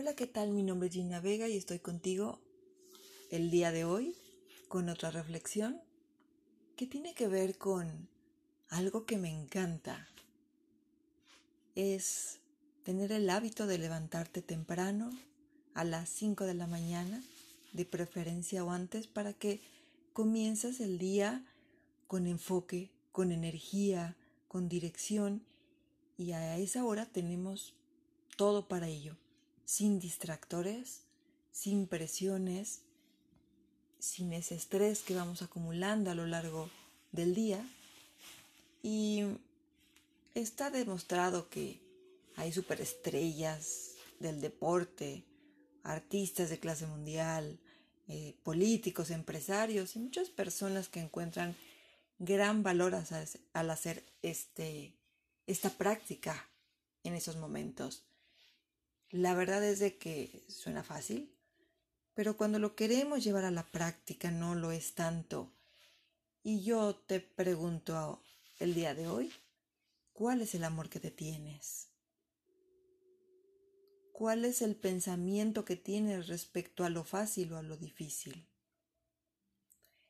Hola, ¿qué tal? Mi nombre es Gina Vega y estoy contigo el día de hoy con otra reflexión que tiene que ver con algo que me encanta. Es tener el hábito de levantarte temprano a las 5 de la mañana, de preferencia o antes, para que comiences el día con enfoque, con energía, con dirección y a esa hora tenemos todo para ello sin distractores, sin presiones, sin ese estrés que vamos acumulando a lo largo del día. Y está demostrado que hay superestrellas del deporte, artistas de clase mundial, eh, políticos, empresarios y muchas personas que encuentran gran valor al hacer este, esta práctica en esos momentos. La verdad es de que suena fácil, pero cuando lo queremos llevar a la práctica no lo es tanto. Y yo te pregunto el día de hoy, ¿cuál es el amor que te tienes? ¿Cuál es el pensamiento que tienes respecto a lo fácil o a lo difícil?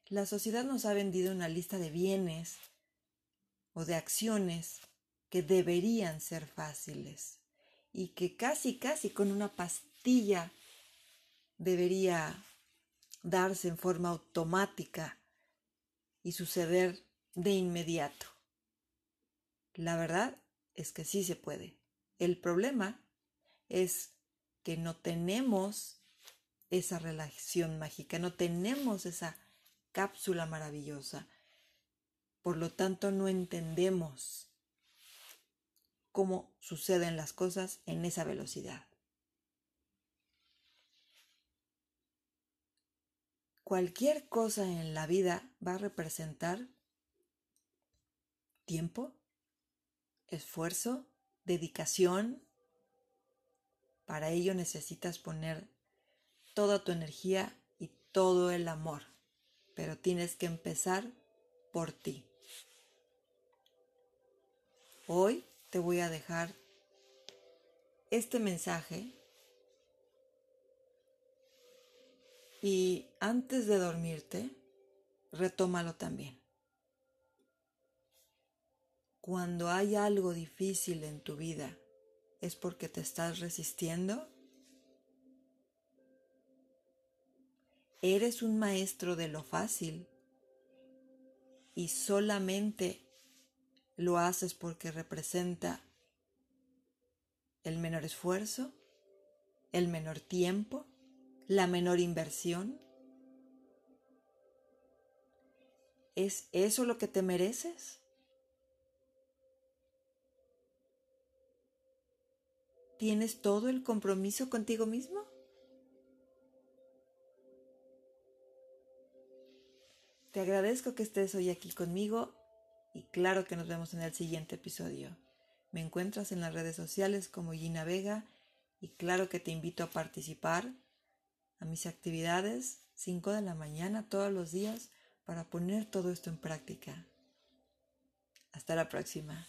La sociedad nos ha vendido una lista de bienes o de acciones que deberían ser fáciles y que casi, casi con una pastilla debería darse en forma automática y suceder de inmediato. La verdad es que sí se puede. El problema es que no tenemos esa relación mágica, no tenemos esa cápsula maravillosa. Por lo tanto, no entendemos cómo suceden las cosas en esa velocidad. Cualquier cosa en la vida va a representar tiempo, esfuerzo, dedicación. Para ello necesitas poner toda tu energía y todo el amor, pero tienes que empezar por ti. Hoy te voy a dejar este mensaje y antes de dormirte, retómalo también. Cuando hay algo difícil en tu vida, ¿es porque te estás resistiendo? ¿Eres un maestro de lo fácil y solamente lo haces porque representa el menor esfuerzo, el menor tiempo, la menor inversión. ¿Es eso lo que te mereces? ¿Tienes todo el compromiso contigo mismo? Te agradezco que estés hoy aquí conmigo y claro que nos vemos en el siguiente episodio. Me encuentras en las redes sociales como Gina Vega y claro que te invito a participar a mis actividades 5 de la mañana todos los días para poner todo esto en práctica. Hasta la próxima.